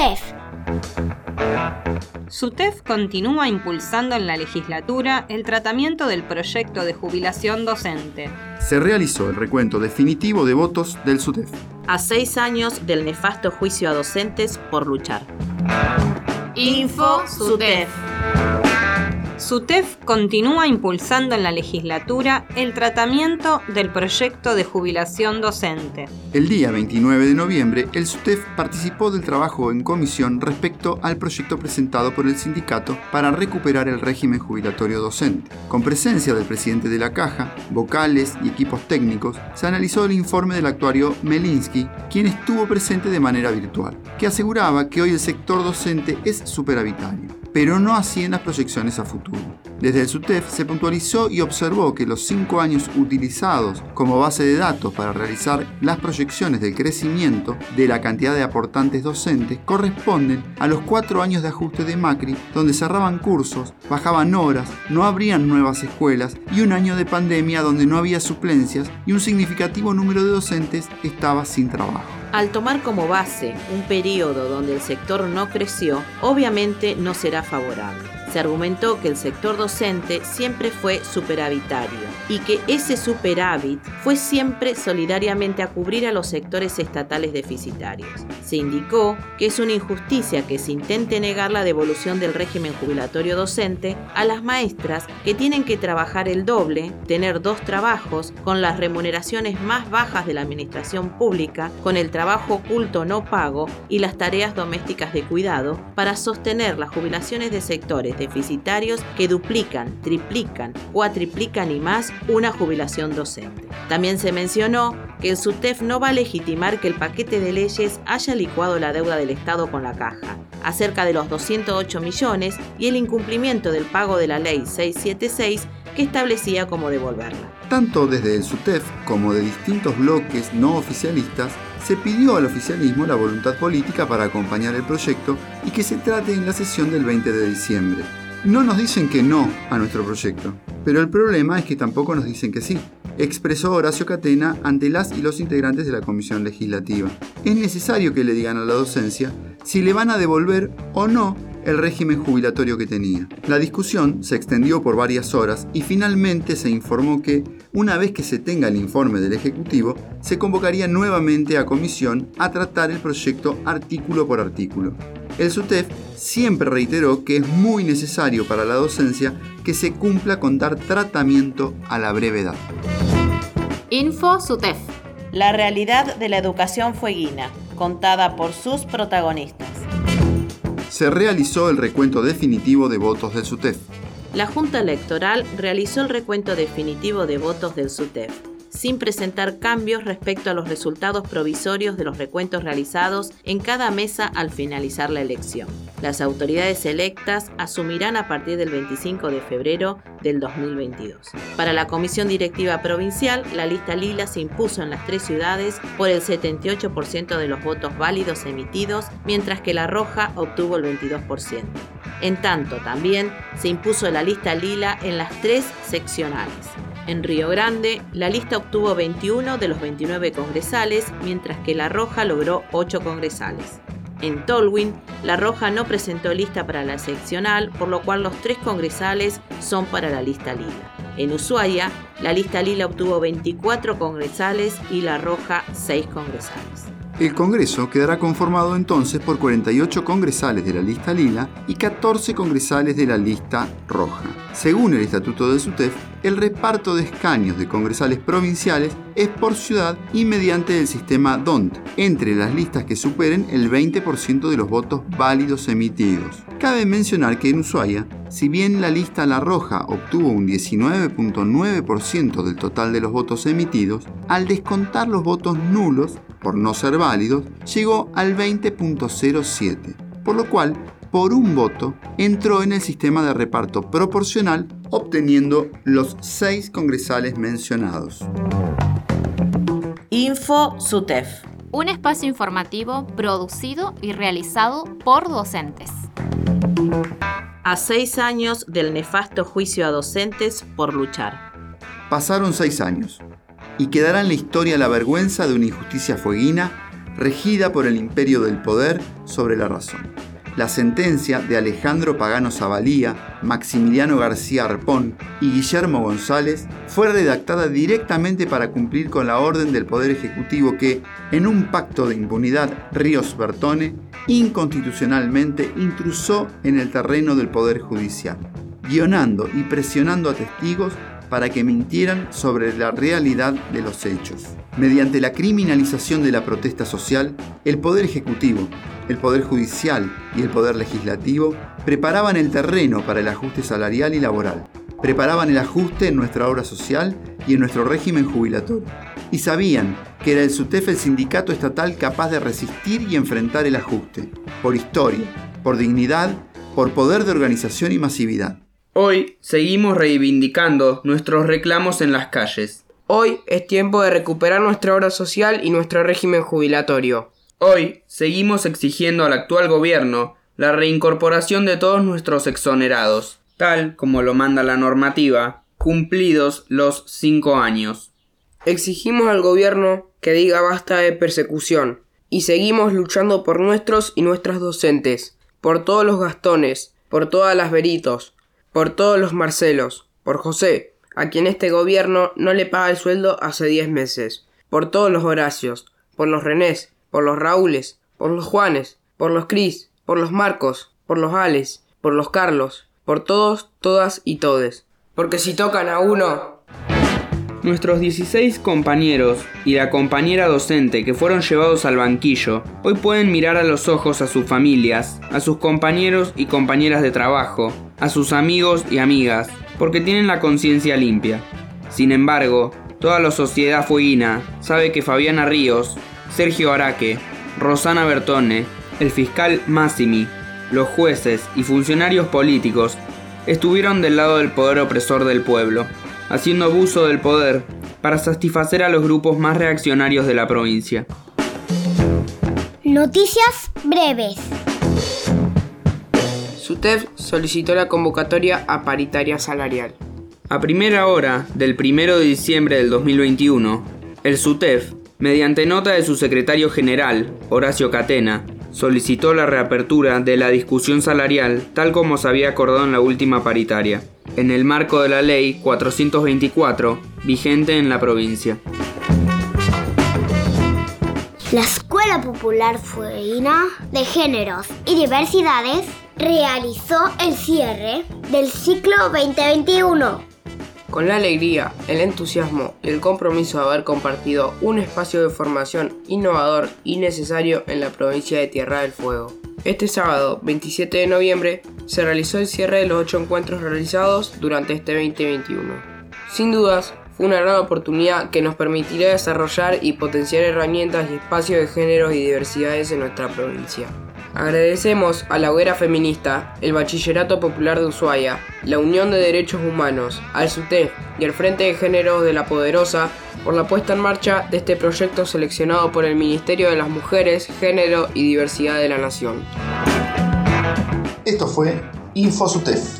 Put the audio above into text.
SUTEF. SUTEF continúa impulsando en la legislatura el tratamiento del proyecto de jubilación docente. Se realizó el recuento definitivo de votos del SUTEF. A seis años del nefasto juicio a docentes por luchar. Info SUTEF. SUTEF continúa impulsando en la legislatura el tratamiento del proyecto de jubilación docente. El día 29 de noviembre, el SUTEF participó del trabajo en comisión respecto al proyecto presentado por el sindicato para recuperar el régimen jubilatorio docente. Con presencia del presidente de la Caja, vocales y equipos técnicos, se analizó el informe del actuario Melinsky, quien estuvo presente de manera virtual, que aseguraba que hoy el sector docente es superavitario pero no así en las proyecciones a futuro. Desde el SUTEF se puntualizó y observó que los cinco años utilizados como base de datos para realizar las proyecciones del crecimiento de la cantidad de aportantes docentes corresponden a los cuatro años de ajuste de Macri, donde cerraban cursos, bajaban horas, no habrían nuevas escuelas y un año de pandemia donde no había suplencias y un significativo número de docentes estaba sin trabajo. Al tomar como base un periodo donde el sector no creció, obviamente no será favorable se argumentó que el sector docente siempre fue superavitario y que ese superávit fue siempre solidariamente a cubrir a los sectores estatales deficitarios. Se indicó que es una injusticia que se intente negar la devolución del régimen jubilatorio docente a las maestras que tienen que trabajar el doble, tener dos trabajos, con las remuneraciones más bajas de la administración pública, con el trabajo oculto no pago y las tareas domésticas de cuidado para sostener las jubilaciones de sectores deficitarios que duplican, triplican, cuatriplican y más una jubilación docente. También se mencionó que el SUTEF no va a legitimar que el paquete de leyes haya licuado la deuda del Estado con la caja, acerca de los 208 millones y el incumplimiento del pago de la ley 676 que establecía cómo devolverla. Tanto desde el SUTEF como de distintos bloques no oficialistas, se pidió al oficialismo la voluntad política para acompañar el proyecto y que se trate en la sesión del 20 de diciembre. No nos dicen que no a nuestro proyecto, pero el problema es que tampoco nos dicen que sí, expresó Horacio Catena ante las y los integrantes de la Comisión Legislativa. Es necesario que le digan a la docencia si le van a devolver o no el régimen jubilatorio que tenía. La discusión se extendió por varias horas y finalmente se informó que, una vez que se tenga el informe del Ejecutivo, se convocaría nuevamente a comisión a tratar el proyecto artículo por artículo. El SUTEF siempre reiteró que es muy necesario para la docencia que se cumpla con dar tratamiento a la brevedad. Info SUTEF. La realidad de la educación fueguina, contada por sus protagonistas. Se realizó el recuento definitivo de votos del SUTEF. La Junta Electoral realizó el recuento definitivo de votos del SUTEF sin presentar cambios respecto a los resultados provisorios de los recuentos realizados en cada mesa al finalizar la elección. Las autoridades electas asumirán a partir del 25 de febrero del 2022. Para la Comisión Directiva Provincial, la lista lila se impuso en las tres ciudades por el 78% de los votos válidos emitidos, mientras que la roja obtuvo el 22%. En tanto, también se impuso la lista lila en las tres seccionales. En Río Grande, la lista obtuvo 21 de los 29 congresales, mientras que La Roja logró 8 congresales. En Tolwyn, La Roja no presentó lista para la seccional, por lo cual los tres congresales son para la lista lila. En Ushuaia, la lista lila obtuvo 24 congresales y La Roja 6 congresales. El Congreso quedará conformado entonces por 48 congresales de la lista lila y 14 congresales de la lista roja. Según el Estatuto de SUTEF, el reparto de escaños de congresales provinciales es por ciudad y mediante el sistema DONT, entre las listas que superen el 20% de los votos válidos emitidos. Cabe mencionar que en Ushuaia, si bien la lista La Roja obtuvo un 19.9% del total de los votos emitidos, al descontar los votos nulos, por no ser válidos, llegó al 20.07%, por lo cual por un voto, entró en el sistema de reparto proporcional, obteniendo los seis congresales mencionados. Info SUTEF. Un espacio informativo producido y realizado por docentes. A seis años del nefasto juicio a docentes por luchar. Pasaron seis años y quedará en la historia la vergüenza de una injusticia fueguina regida por el imperio del poder sobre la razón. La sentencia de Alejandro Pagano Zavalía, Maximiliano García Arpón y Guillermo González fue redactada directamente para cumplir con la orden del Poder Ejecutivo que, en un pacto de impunidad Ríos-Bertone, inconstitucionalmente intrusó en el terreno del Poder Judicial, guionando y presionando a testigos para que mintieran sobre la realidad de los hechos. Mediante la criminalización de la protesta social, el Poder Ejecutivo, el Poder Judicial y el Poder Legislativo preparaban el terreno para el ajuste salarial y laboral, preparaban el ajuste en nuestra obra social y en nuestro régimen jubilatorio, y sabían que era el SUTEF el sindicato estatal capaz de resistir y enfrentar el ajuste, por historia, por dignidad, por poder de organización y masividad. Hoy seguimos reivindicando nuestros reclamos en las calles. Hoy es tiempo de recuperar nuestra obra social y nuestro régimen jubilatorio. Hoy seguimos exigiendo al actual gobierno la reincorporación de todos nuestros exonerados, tal como lo manda la normativa, cumplidos los cinco años. Exigimos al gobierno que diga basta de persecución y seguimos luchando por nuestros y nuestras docentes, por todos los Gastones, por todas las Veritos, por todos los Marcelos, por José, a quien este gobierno no le paga el sueldo hace diez meses, por todos los Horacios, por los Renés, por los Raúles, por los Juanes, por los Cris, por los Marcos, por los Ales, por los Carlos, por todos, todas y todes. Porque si tocan a uno... Nuestros 16 compañeros y la compañera docente que fueron llevados al banquillo hoy pueden mirar a los ojos a sus familias, a sus compañeros y compañeras de trabajo, a sus amigos y amigas, porque tienen la conciencia limpia. Sin embargo, toda la sociedad fueguina sabe que Fabiana Ríos, Sergio Araque, Rosana Bertone, el fiscal Massimi, los jueces y funcionarios políticos estuvieron del lado del poder opresor del pueblo haciendo abuso del poder para satisfacer a los grupos más reaccionarios de la provincia. Noticias breves. SUTEF solicitó la convocatoria a paritaria salarial. A primera hora del 1 de diciembre del 2021, el SUTEF, mediante nota de su secretario general, Horacio Catena, solicitó la reapertura de la discusión salarial tal como se había acordado en la última paritaria en el marco de la Ley 424, vigente en la provincia. La Escuela Popular Fueguina de Géneros y Diversidades realizó el cierre del ciclo 2021. Con la alegría, el entusiasmo y el compromiso de haber compartido un espacio de formación innovador y necesario en la provincia de Tierra del Fuego. Este sábado, 27 de noviembre, se realizó el cierre de los ocho encuentros realizados durante este 2021. Sin dudas, una gran oportunidad que nos permitirá desarrollar y potenciar herramientas y espacios de género y diversidades en nuestra provincia. Agradecemos a la Hoguera Feminista, el Bachillerato Popular de Ushuaia, la Unión de Derechos Humanos, al SUTEF y al Frente de Géneros de la Poderosa por la puesta en marcha de este proyecto seleccionado por el Ministerio de las Mujeres, Género y Diversidad de la Nación. Esto fue InfoSUTEF.